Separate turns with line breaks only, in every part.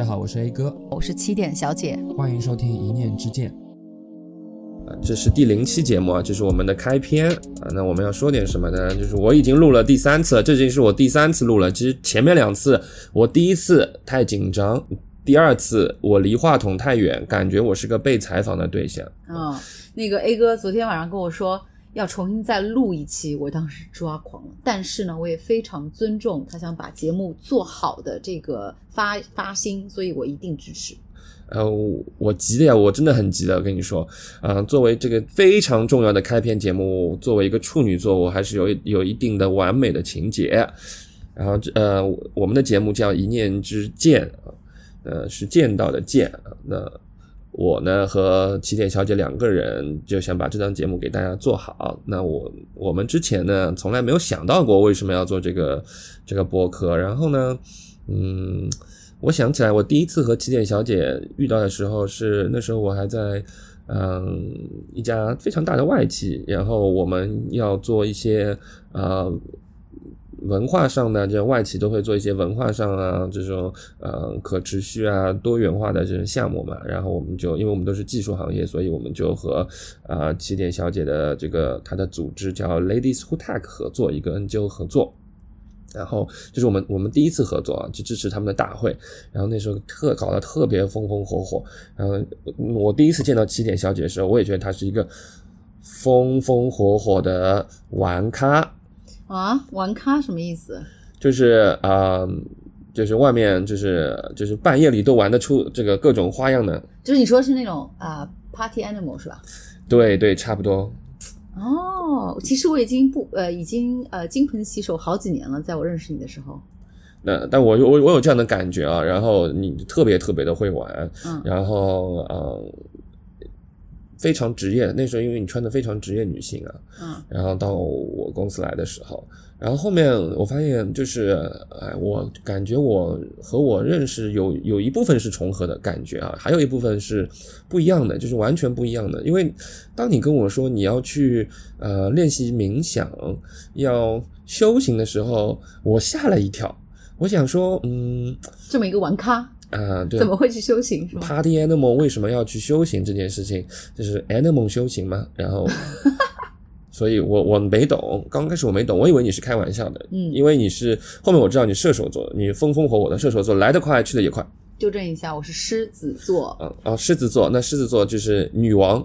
家好，我是 A 哥，
我是起点小姐，
欢迎收听一念之见。
这是第零期节目啊，这是我们的开篇啊。那我们要说点什么呢？就是我已经录了第三次，这已经是我第三次录了。其实前面两次，我第一次太紧张，第二次我离话筒太远，感觉我是个被采访的对象。
嗯，那个 A 哥昨天晚上跟我说要重新再录一期，我当时抓狂了。但是呢，我也非常尊重他想把节目做好的这个发发心，所以我一定支持。
呃，我急的呀，我真的很急的，我跟你说，啊，作为这个非常重要的开篇节目，作为一个处女座，我还是有有一定的完美的情节。然后，呃，我们的节目叫一念之见呃，是见到的见。那我呢和起点小姐两个人就想把这档节目给大家做好。那我我们之前呢从来没有想到过为什么要做这个这个播客。然后呢，嗯。我想起来，我第一次和起点小姐遇到的时候是那时候我还在嗯一家非常大的外企，然后我们要做一些呃文化上的，这外企都会做一些文化上啊这种呃可持续啊多元化的这种项目嘛，然后我们就因为我们都是技术行业，所以我们就和啊起点小姐的这个她的组织叫 Ladies Who Tech 合作一个 NGO 合作。然后就是我们我们第一次合作啊，去支持他们的大会。然后那时候特搞得特别风风火火。然后我第一次见到起点小姐的时候，我也觉得她是一个风风火火的玩咖
啊。玩咖什么意思？
就是啊，就是外面就是就是半夜里都玩得出这个各种花样的。
就是你说是那种啊，party animal 是吧？
对对，差不多。
哦，其实我已经不呃，已经呃，金盆洗手好几年了。在我认识你的时候，
那但我我我有这样的感觉啊。然后你特别特别的会玩，嗯，然后呃，非常职业。那时候因为你穿的非常职业女性啊，嗯，然后到我公司来的时候。然后后面我发现，就是，哎，我感觉我和我认识有有一部分是重合的感觉啊，还有一部分是不一样的，就是完全不一样的。因为当你跟我说你要去呃练习冥想、要修行的时候，我吓了一跳。我想说，嗯，
这么一个玩咖
啊，对，
怎么会去修行？是吗
？Party animal 为什么要去修行这件事情？就是 animal 修行嘛，然后。所以，我我没懂，刚开始我没懂，我以为你是开玩笑的，嗯，因为你是后面我知道你射手座，你风风火火的射手座，来得快去的也快。
纠正一下，我是狮子座。
嗯，哦，狮子座，那狮子座就是女王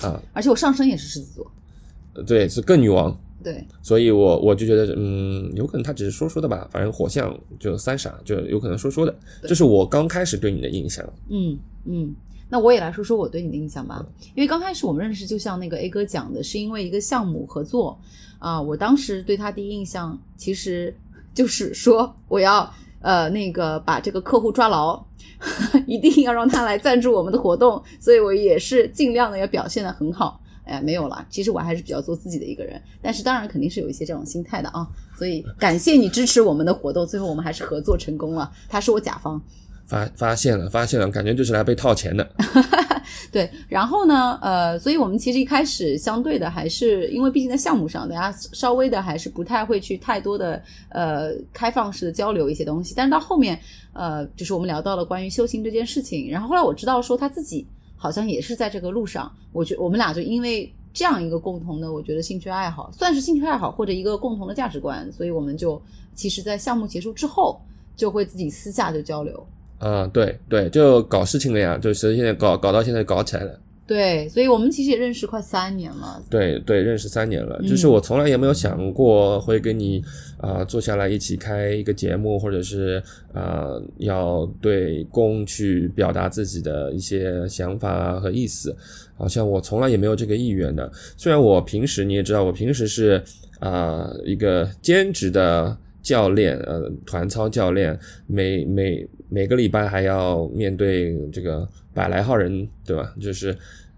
啊，
而且我上升也是狮子座，
对，是更女王。
对，
所以我我就觉得，嗯，有可能他只是说说的吧，反正火象就三傻，就有可能说说的，这是我刚开始对你的印象。
嗯嗯。那我也来说说我对你的印象吧，因为刚开始我们认识，就像那个 A 哥讲的，是因为一个项目合作啊。我当时对他第一印象，其实就是说我要呃那个把这个客户抓牢，一定要让他来赞助我们的活动，所以我也是尽量的要表现的很好。哎，没有了，其实我还是比较做自己的一个人，但是当然肯定是有一些这种心态的啊。所以感谢你支持我们的活动，最后我们还是合作成功了，他是我甲方。
发发现了，发现了，感觉就是来被套钱的。
对，然后呢，呃，所以我们其实一开始相对的还是，因为毕竟在项目上，大家稍微的还是不太会去太多的呃开放式的交流一些东西。但是到后面，呃，就是我们聊到了关于修行这件事情，然后后来我知道说他自己好像也是在这个路上。我觉我们俩就因为这样一个共同的，我觉得兴趣爱好，算是兴趣爱好或者一个共同的价值观，所以我们就其实，在项目结束之后，就会自己私下就交流。
啊，对对，就搞事情了呀，就是现在搞搞到现在搞起来了。
对，所以我们其实也认识快三年了。
对对，认识三年了，就是我从来也没有想过会跟你啊坐下来一起开一个节目，或者是啊要对公去表达自己的一些想法和意思，好像我从来也没有这个意愿的。虽然我平时你也知道，我平时是啊一个兼职的。教练，呃，团操教练，每每每个礼拜还要面对这个百来号人，对吧？就是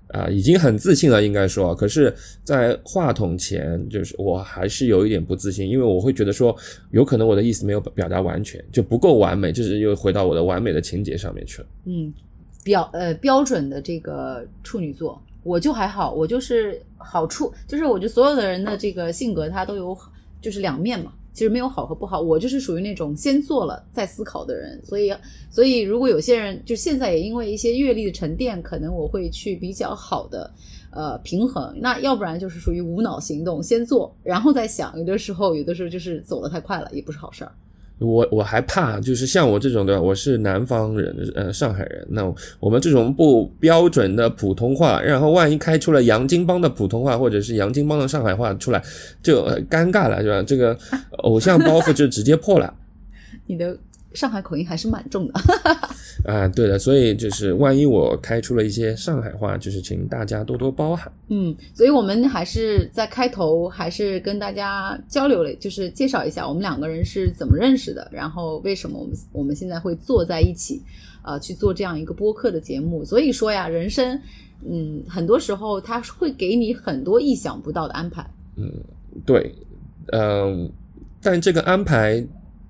啊，已经很自信了，应该说。可是，在话筒前，就是我还是有一点不自信，因为我会觉得说，有可能我的意思没有表达完全，就不够完美，就是又回到我的完美的情节上面去了。
嗯，标呃标准的这个处女座，我就还好，我就是好处，就是我觉得所有的人的这个性格，他都有就是两面嘛。其实没有好和不好，我就是属于那种先做了再思考的人，所以所以如果有些人就现在也因为一些阅历的沉淀，可能我会去比较好的呃平衡，那要不然就是属于无脑行动，先做然后再想，有的时候有的时候就是走的太快了，也不是好事儿。
我我还怕，就是像我这种的，我是南方人，呃，上海人。那我们这种不标准的普通话，然后万一开出了洋泾浜的普通话，或者是洋泾浜的上海话出来，就尴尬了，是吧？这个 偶像包袱就直接破了。
你的。上海口音还是蛮重的，
啊，对的，所以就是万一我开出了一些上海话，就是请大家多多包涵。
嗯，所以我们还是在开头还是跟大家交流了，就是介绍一下我们两个人是怎么认识的，然后为什么我们我们现在会坐在一起，呃，去做这样一个播客的节目。所以说呀，人生，嗯，很多时候他会给你很多意想不到的安排。
嗯，对，嗯，但这个安排。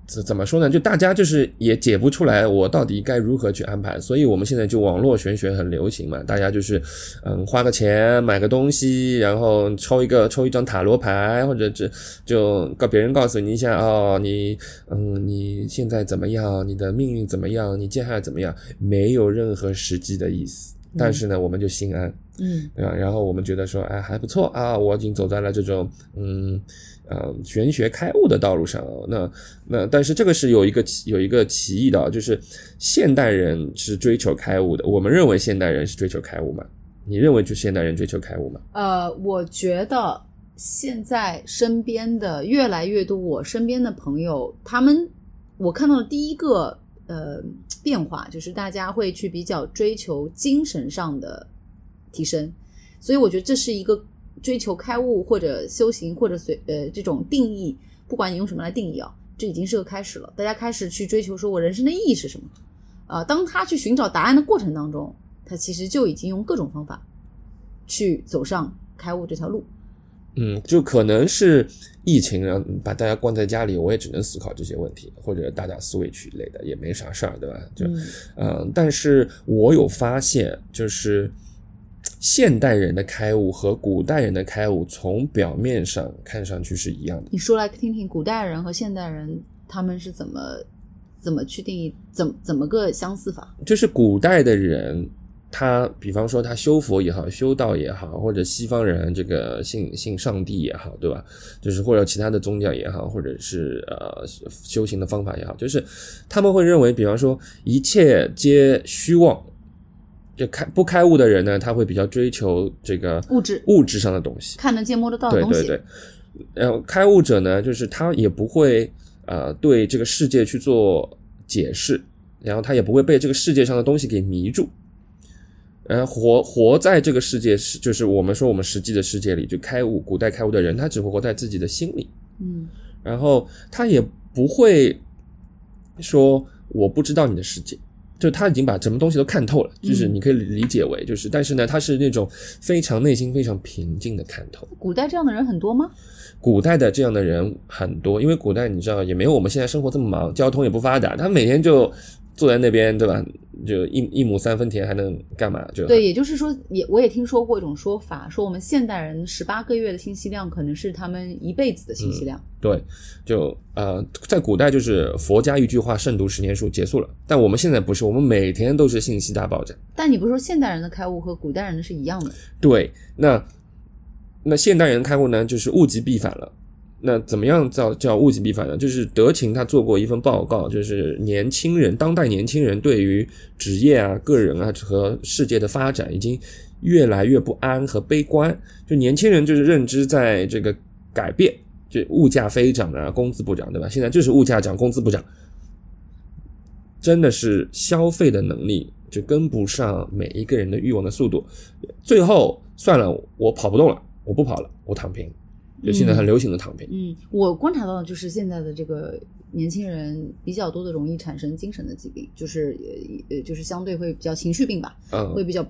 怎怎么说呢？就大家就是也解不出来，我到底该如何去安排。所以我们现在就网络玄学很流行嘛，大家就是嗯花个钱买个东西，然后抽一个抽一张塔罗牌，或者这就告别人告诉你一下哦，你嗯你现在怎么样？你的命运怎么样？你接下来怎么样？没有任何实际的意思。但是呢，我们就心安，
嗯，
对吧？然后我们觉得说，哎还不错啊，我已经走在了这种嗯。呃，玄学开悟的道路上，那那但是这个是有一个有一个歧义的，就是现代人是追求开悟的。我们认为现代人是追求开悟吗？你认为就现代人追求开悟吗？
呃，我觉得现在身边的越来越多，我身边的朋友，他们我看到的第一个呃变化，就是大家会去比较追求精神上的提升，所以我觉得这是一个。追求开悟或者修行或者随呃这种定义，不管你用什么来定义啊，这已经是个开始了。大家开始去追求说我人生的意义是什么？啊，当他去寻找答案的过程当中，他其实就已经用各种方法去走上开悟这条路。
嗯，就可能是疫情让把大家关在家里，我也只能思考这些问题，或者打打 switch 一类的也没啥事儿，对吧？就嗯，但是我有发现就是。现代人的开悟和古代人的开悟，从表面上看上去是一样的。
你说来听听，古代人和现代人他们是怎么怎么去定义，怎怎么个相似法？
就是古代的人，他比方说他修佛也好，修道也好，或者西方人这个信信上帝也好，对吧？就是或者其他的宗教也好，或者是呃修行的方法也好，就是他们会认为，比方说一切皆虚妄。就开不开悟的人呢，他会比较追求这个
物质
物质上的东西，
看得见摸得到的
东西。对对对，然后开悟者呢，就是他也不会呃对这个世界去做解释，然后他也不会被这个世界上的东西给迷住，呃活活在这个世界是就是我们说我们实际的世界里，就开悟古代开悟的人，他只会活在自己的心里，
嗯，
然后他也不会说我不知道你的世界。就他已经把什么东西都看透了，就是你可以理解为就是，但是呢，他是那种非常内心非常平静的看透。
古代这样的人很多吗？
古代的这样的人很多，因为古代你知道也没有我们现在生活这么忙，交通也不发达，他每天就。坐在那边，对吧？就一一亩三分田，还能干嘛？就
对，也就是说，也我也听说过一种说法，说我们现代人十八个月的信息量，可能是他们一辈子的信息量。
对，就呃，在古代就是佛家一句话“慎读十年书”结束了，但我们现在不是，我们每天都是信息大爆炸。
但你不是说现代人的开悟和古代人的是一样的？
对，那那现代人开悟呢，就是物极必反了。那怎么样叫叫物极必反呢？就是德勤他做过一份报告，就是年轻人当代年轻人对于职业啊、个人啊和世界的发展已经越来越不安和悲观。就年轻人就是认知在这个改变，就物价飞涨啊，工资不涨，对吧？现在就是物价涨，工资不涨，真的是消费的能力就跟不上每一个人的欲望的速度。最后算了，我跑不动了，我不跑了，我躺平。就现在很流行的躺平。
嗯，我观察到的就是现在的这个年轻人比较多的容易产生精神的疾病，就是呃就是相对会比较情绪病吧，
嗯，
会比较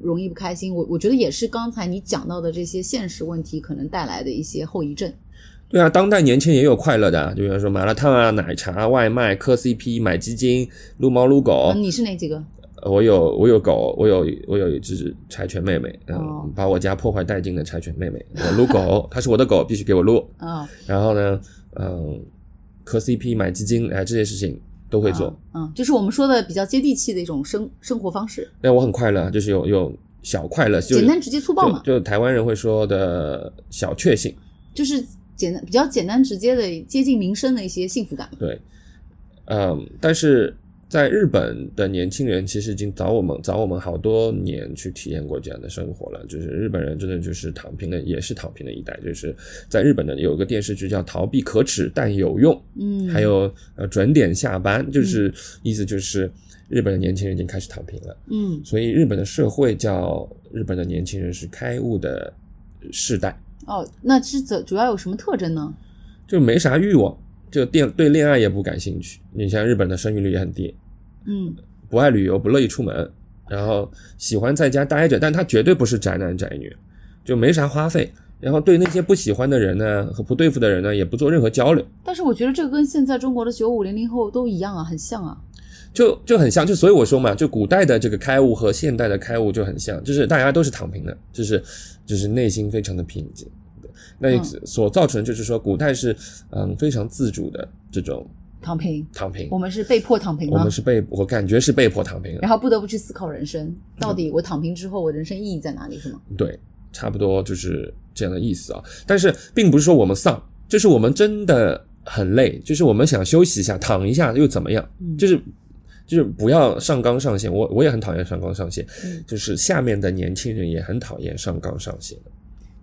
容易不开心。我我觉得也是刚才你讲到的这些现实问题可能带来的一些后遗症。
对啊，当代年轻人也有快乐的，就比如说麻辣烫啊、奶茶、外卖、磕 CP、买基金、撸猫撸狗。
你是哪几个？
我有我有狗，我有我有一只柴犬妹妹，嗯，
哦
把我家破坏殆尽的柴犬妹妹，我撸狗，它是我的狗，必须给我撸。
啊，
然后呢，嗯，磕 CP 买基金，哎，这些事情都会做。
嗯，就是我们说的比较接地气的一种生生活方式，
那我很快乐，就是有有小快乐，就
简单直接粗暴嘛，
就就台湾人会说的小确幸。
就是简单比较简单直接的接近民生的一些幸福感。
对，嗯，但是在日本的年轻人其实已经早我们早我们好多年去体验过这样的生活了。就是日本人真的就是躺平的，也是躺平的一代。就是在日本的有个电视剧叫《逃避可耻但有用》，
嗯，
还有呃准点下班，就是、意思就是日本的年轻人已经开始躺平了。
嗯
所以日本的社会叫日本的年轻人是开悟的世代，
哦，那是主主要有什么特征呢？
就没啥欲望，就恋对恋爱也不感兴趣。你像日本的生育率也很低，
嗯
不爱旅游，不乐意出门，然后喜欢在家待着，但他绝对不是宅男宅女，就没啥花费。然后对那些不喜欢的人呢和不对付的人呢，也不做任何交流，
但是我觉得这个跟现在中国的九五零零后都一样啊，很像啊。
就就很像。就所以我说嘛，就古代的这个开悟和现代的开悟就很像，就是大家都是躺平的，就是就是内心非常的平静。那
嗯
所造成就是说，古代是嗯非常自主的这种
躺平，
躺平
我，们是被迫躺平吗
我们？是被我感觉是被迫躺平的，
然后不得不去思考人生，到底我躺平之后，我人生意义在哪里，是吗？
对，差不多就是这样的意思啊。但是并不是说我们丧，就是我们真的很累，就是我们想休息一下，躺一下又怎么样？
嗯
就是就是不要上纲上线。我我也很讨厌上纲上线，
嗯
就是下面的年轻人也很讨厌上纲上线。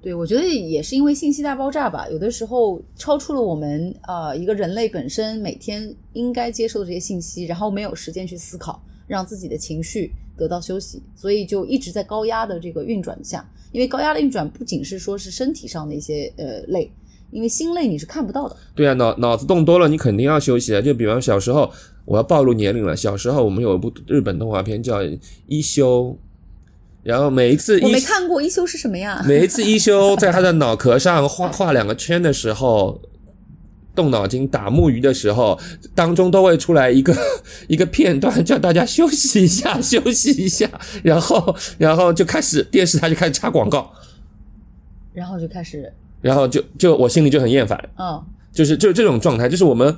对，我觉得也是因为信息大爆炸吧，有的时候超出了我们呃一个人类本身每天应该接受的这些信息，然后没有时间去思考，让自己的情绪得到休息，所以就一直在高压的这个运转下。因为高压的运转不仅是说是身体上的一些呃累，因为心累你是看不到的。
对啊，脑脑子动多了，你肯定要休息啊。就比方小时候，我要暴露年龄了。小时候我们有一部日本动画片叫《一休》，然后每一次一
我没看过一休是什么呀？
每一次一休在他的脑壳上画画两个圈的时候，动脑筋打木鱼的时候，当中都会出来一个 一个片段，叫大家休息一下，休息一下，然后然后就开始电视台就开始插广告，
然后就开始，
然后就就我心里就很厌烦，
嗯
就是就是这种状态，就是我们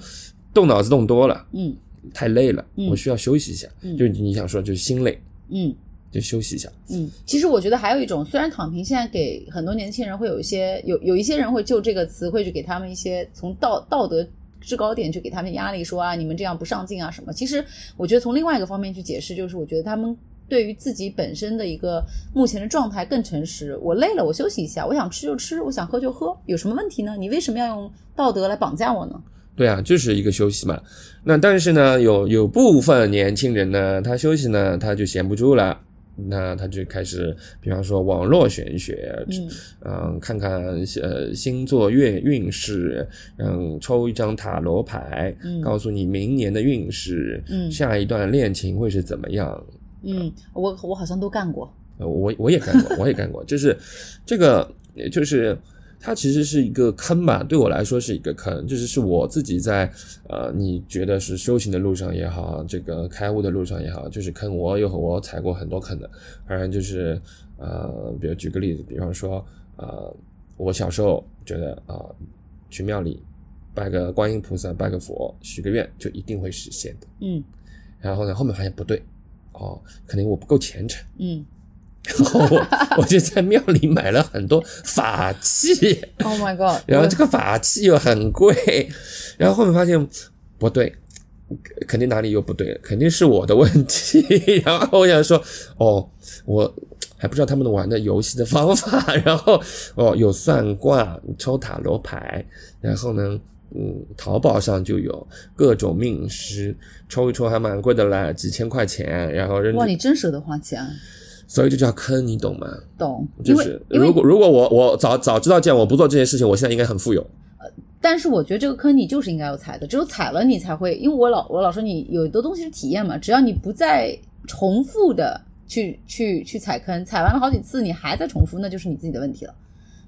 动脑子动多了，
嗯。
太累了，
嗯。
我需要休息一下，
嗯。
就你想说就是心累，
嗯。
就休息一下，
嗯，其实我觉得还有一种，虽然躺平现在给很多年轻人会有一些有有一些人会就这个词汇去给他们一些从道道德制高点去给他们压力，说啊你们这样不上进啊什么。其实我觉得从另外一个方面去解释，就是我觉得他们对于自己本身的一个目前的状态更诚实。我累了，我休息一下，我想吃就吃，我想喝就喝，有什么问题呢？你为什么要用道德来绑架我呢？
对啊，就是一个休息嘛。那但是呢，有有部分年轻人呢，他休息呢，他就闲不住了。那他就开始，比方说网络玄学，
嗯
嗯，看看呃星座月运势，嗯，抽一张塔罗牌，
嗯
告诉你明年的运势，
嗯
下一段恋情会是怎么样。
嗯，我我好像都干过。
呃我我也干过，我也干过，就是这个，就是它其实是一个坑吧，对我来说是一个坑，就是是我自己在呃，你觉得是修行的路上也好，这个开悟的路上也好，就是坑，我有我踩过很多坑的，反正就是呃，比如举个例子，比方说呃，我小时候觉得啊、呃去庙里拜个观音菩萨，拜个佛，许个愿就一定会实现的，
嗯。
然后呢，后面发现不对，哦，可能我不够虔诚。
嗯
然后我我就在庙里买了很多法器
，，Oh my god！
然后这个法器又很贵，然后后面发现不对，肯定哪里又不对了，肯定是我的问题。然后我想说，哦，我还不知道他们玩的游戏的方法，然后哦，有算卦、抽塔罗牌，然后呢。嗯，淘宝上就有各种命师，抽一抽还蛮贵的啦，几千块钱，然后扔
哇，你真舍得花钱，
所以就叫坑，你懂吗？
懂？
就是如果如果我我早早知道这样，我不做这件事情，我现在应该很富有。
但是我觉得这个坑你就是应该要踩的，只有踩了你才会。因为我老我老说你有的东西是体验嘛，只要你不再重复的去去去踩坑，踩完了好几次你还在重复，那就是你自己的问题了。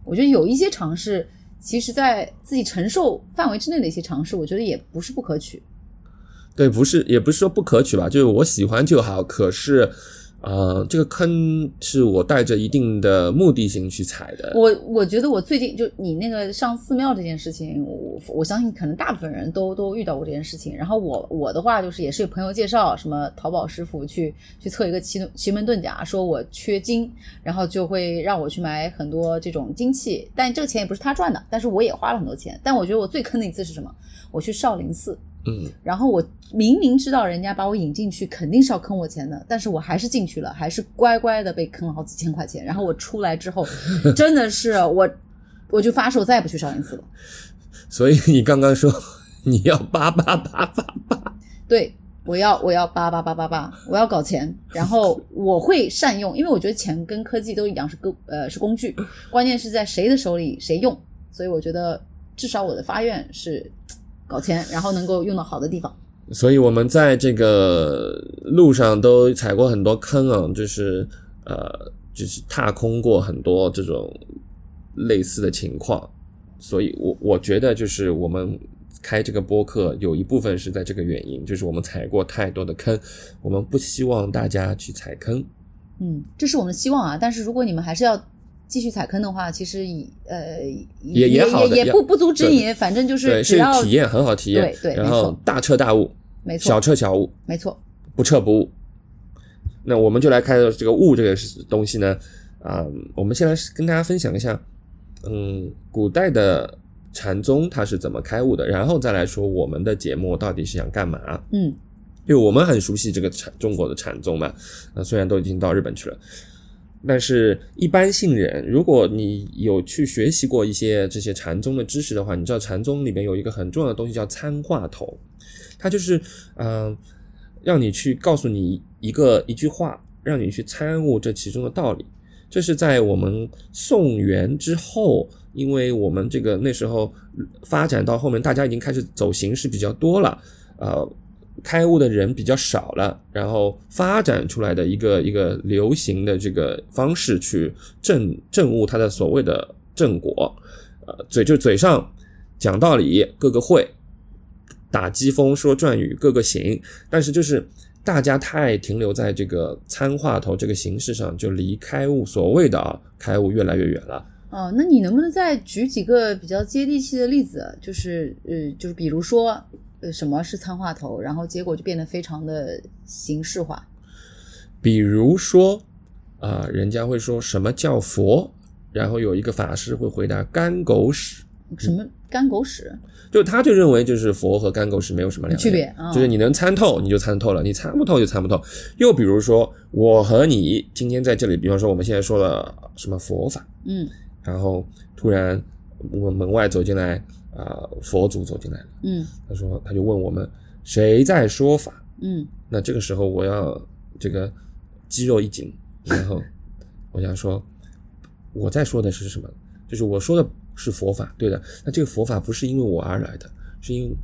我觉得有一些尝试，其实在自己承受范围之内的一些尝试，我觉得也不是不可取。
对，不是，也不是说不可取吧，就是我喜欢就好。可是，呃，这个坑是我带着一定的目的性去踩的。
我我觉得我最近就你那个上寺庙这件事情，我我相信可能大部分人都都遇到过这件事情。然后我我的话就是也是有朋友介绍，什么淘宝师傅去去测一个奇奇门遁甲，说我缺金，然后就会让我去买很多这种金器，但这个钱也不是他赚的，但是我也花了很多钱。但我觉得我最坑的一次是什么？我去少林寺。
嗯，
然后我明明知道人家把我引进去肯定是要坑我钱的，但是我还是进去了，还是乖乖的被坑了好几千块钱。然后我出来之后，真的是我，我就发誓我再也不去少林寺了。
所以你刚刚说你要八八八八八，
对，我要我要八八八八八，我要搞钱，然后我会善用，因为我觉得钱跟科技都一样是工呃是工具，关键是在谁的手里谁用。所以我觉得至少我的发愿是。搞钱，然后能够用到好的地方。
所以我们在这个路上都踩过很多坑啊，就是呃，就是踏空过很多这种类似的情况。所以我我觉得，就是我们开这个播客有一部分是在这个原因，就是我们踩过太多的坑，我们不希望大家去踩坑。
嗯，这是我们希望啊。但是如果你们还是要。继续踩坑的话，其实以呃
也
也
好
也也不不阻止你，反正就是只要
体验很好体验，
对对，
然后大彻大悟，
没错，
小彻小悟，
没错，
不彻不悟。那我们就来看这个悟这个东西呢，啊，我们先来跟大家分享一下，嗯，古代的禅宗它是怎么开悟的，然后再来说我们的节目到底是想干嘛？
嗯，
因为我们很熟悉这个禅中国的禅宗嘛，那虽然都已经到日本去了。但是，一般性人，如果你有去学习过一些这些禅宗的知识的话，你知道禅宗里面有一个很重要的东西叫参话头，它就是嗯，让你去告诉你一个一句话，让你去参悟这其中的道理。这是在我们宋元之后，因为我们这个那时候发展到后面，大家已经开始走形式比较多了，呃。开悟的人比较少了，然后发展出来的一个一个流行的这个方式去证证悟他的所谓的正果，呃，嘴就嘴上讲道理，各个会打机锋说转语，各个行，但是就是大家太停留在这个参话头这个形式上，就离开悟所谓的啊开悟越来越远了。
哦，那你能不能再举几个比较接地气的例子？就是呃，就是比如说。呃，什么是参话头？然后结果就变得非常的形式化。
比如说，啊，人家会说什么叫佛？然后有一个法师会回答干狗屎。
什么干狗屎？
就他就认为就是佛和干狗屎没有什么两
区别，
就是你能参透你就参透了，你参不透就参不透。又比如说，我和你今天在这里，比方说我们现在说了什么佛法，
嗯，
然后突然我门外走进来。啊，佛祖走进来了。
嗯，
他说，他就问我们谁在说法。
嗯，
那这个时候我要这个肌肉一紧，然后我想说，我在说的是什么？就是我说的是佛法，对的。那这个佛法不是因为我而来的，是因为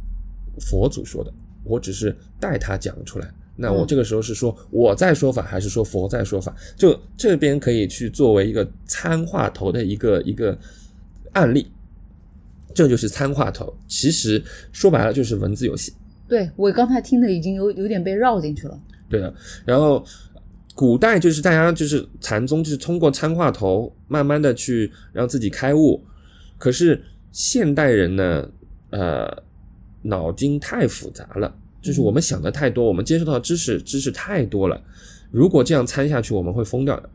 佛祖说的，我只是代他讲出来。那我这个时候是说我在说法，还是说佛在说法？就这边可以去作为一个参话头的一个一个案例。这就是参话头，其实说白了就是文字游戏。
对我刚才听的已经有有点被绕进去了。
对的，然后古代就是大家就是禅宗就是通过参话头慢慢的去让自己开悟，可是现代人呢，呃，脑筋太复杂了，就是我们想的太多，我们接受到知识知识太多了，如果这样参下去，我们会疯掉的。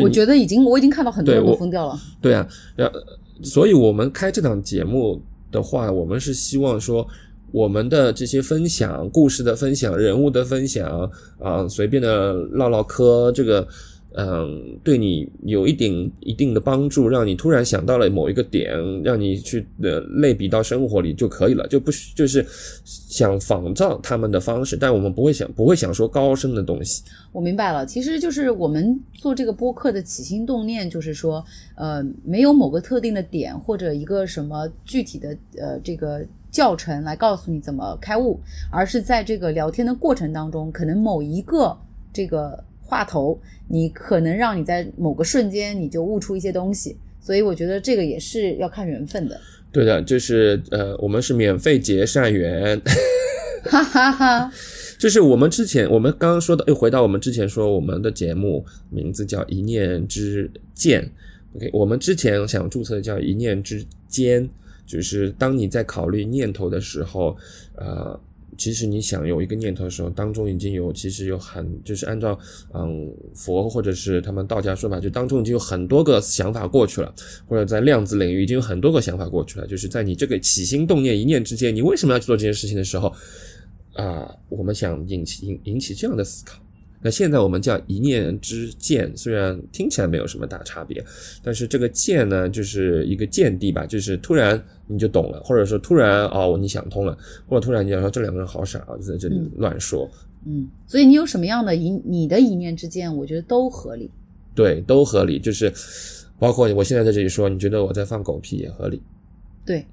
我觉得已经我已经看到很多人都疯掉了。
对啊，然后。所以，我们开这档节目的话，我们是希望说，我们的这些分享、故事的分享、人物的分享啊，随便的唠唠嗑，这个。嗯，对你有一点一定的帮助，让你突然想到了某一个点，让你去呃类比到生活里就可以了，就不就是想仿照他们的方式，但我们不会想不会想说高深的东西。
我明白了，其实就是我们做这个播客的起心动念，就是说，呃，没有某个特定的点或者一个什么具体的呃这个教程来告诉你怎么开悟，而是在这个聊天的过程当中，可能某一个这个。话头，你可能让你在某个瞬间你就悟出一些东西，所以我觉得这个也是要看缘分的。
对的，就是呃，我们是免费结善缘。
哈哈哈。
就是我们之前，我们刚刚说的，又回到我们之前说，我们的节目名字叫一念之间。OK，我们之前想注册叫一念之间，就是当你在考虑念头的时候，呃，其实你想有一个念头的时候，当中已经有其实有很就是按照嗯佛或者是他们道家说法，就当中已经有很多个想法过去了，或者在量子领域已经有很多个想法过去了，就是在你这个起心动念一念之间，你为什么要去做这件事情的时候，啊、我们想引起引引起这样的思考。那现在我们叫一念之间，虽然听起来没有什么大差别，但是这个见呢，就是一个见地吧，就是突然你就懂了，或者说突然哦你想通了，或者突然你想说这两个人好傻啊，就在这里
嗯
乱说，
嗯，所以你有什么样的一你的一念之间，我觉得都合理。
对，都合理，就是包括我现在在这里说，你觉得我在放狗屁也合理，
对，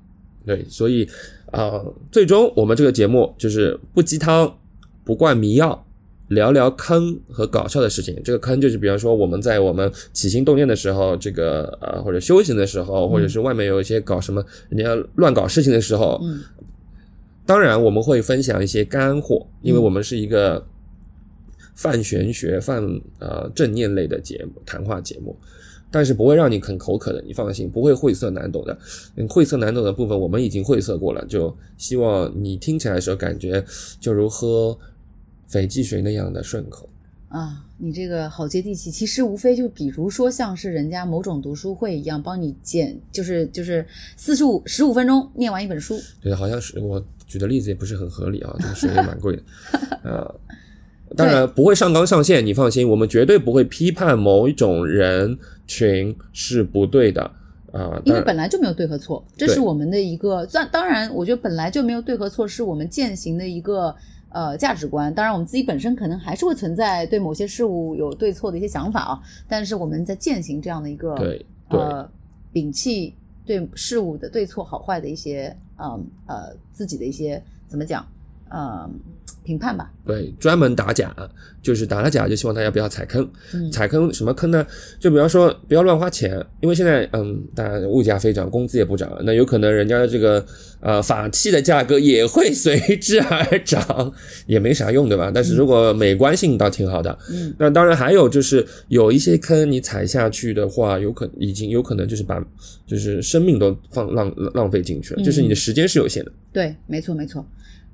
对，所以啊、呃最终我们这个节目就是不鸡汤，不灌迷药，聊聊坑和搞笑的事情。这个坑就是，比方说我们在我们起心动念的时候，这个呃或者修行的时候，或者是外面有一些搞什么人家乱搞事情的时候，
嗯
当然我们会分享一些干货，因为我们是一个泛玄学、泛呃正念类的节目，谈话节目。但是不会让你很口渴的，你放心，不会晦涩难懂的。嗯，晦涩难懂的部分我们已经晦涩过了，就希望你听起来的时候感觉就如喝斐济水那样的顺口。
啊，你这个好接地气。其实无非就比如说像是人家某种读书会一样，帮你简就是就是四十五十五分钟念完一本书。
对，好像是我举的例子也不是很合理啊，这个水也蛮贵的，呃，当然不会上纲上线，你放心，我们绝对不会批判某一种人群是不对的啊、
因为本来就没有对和错，这是我们的一个。当当然，我觉得本来就没有对和错，是我们践行的一个呃价值观。当然，我们自己本身可能还是会存在对某些事物有对错的一些想法啊，但是我们在践行这样的一个
对对
呃摒弃对事物的对错好坏的一些嗯呃自己的一些怎么讲呃评判吧。
对，专门打假，就是打了假，就希望大家不要踩坑。
嗯
踩坑什么坑呢？就比方说不要乱花钱，因为现在嗯，大家物价飞涨，工资也不涨，那有可能人家的这个呃法器的价格也会随之而涨，也没啥用，对吧？但是如果美观性倒挺好的。
嗯
那当然还有就是有一些坑你踩下去的话，有可已经有可能就是把就是生命都放浪浪费进去了，就是你的时间是有限的。
对，没错没错。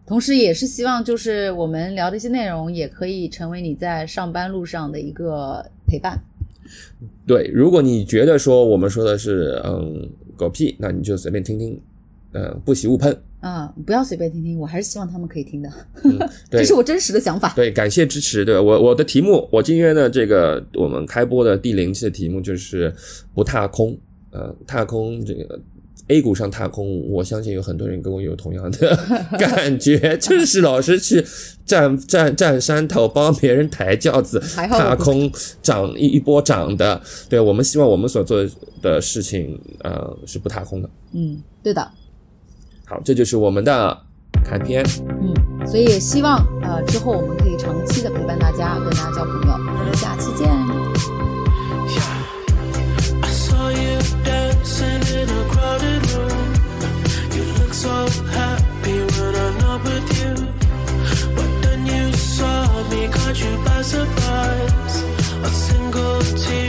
同时，也是希望就是我们聊的一些内容，也可以成为你在上班路上的一个陪伴。
对，如果你觉得说我们说的是嗯狗屁，那你就随便听听，嗯，不喜勿喷。
啊、不要随便听听，我还是希望他们可以听的，
对
这是我真实的想法。
对，感谢支持。对我我的题目，我今天的这个我们开播的第零期的题目就是不踏空。呃，踏空这个 A 股上踏空，我相信有很多人跟我有同样的 感觉，就是老是去站站站山头帮别人抬轿子，踏空涨一一波涨的。对我们希望我们所做的事情，呃，是不踏空的。
嗯，对的，
好，这就是我们的看片。
嗯，所以也希望呃之后我们可以长期的陪伴大家，跟大家交朋友。我们下期见。you by surprise. A single tear.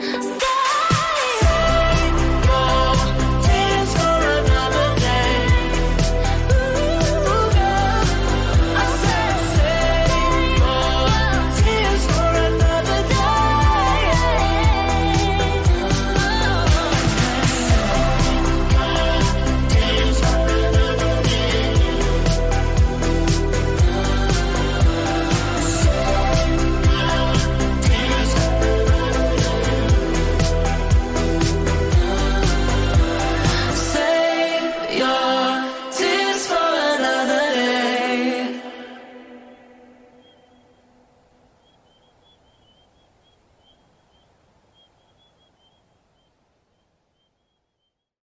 So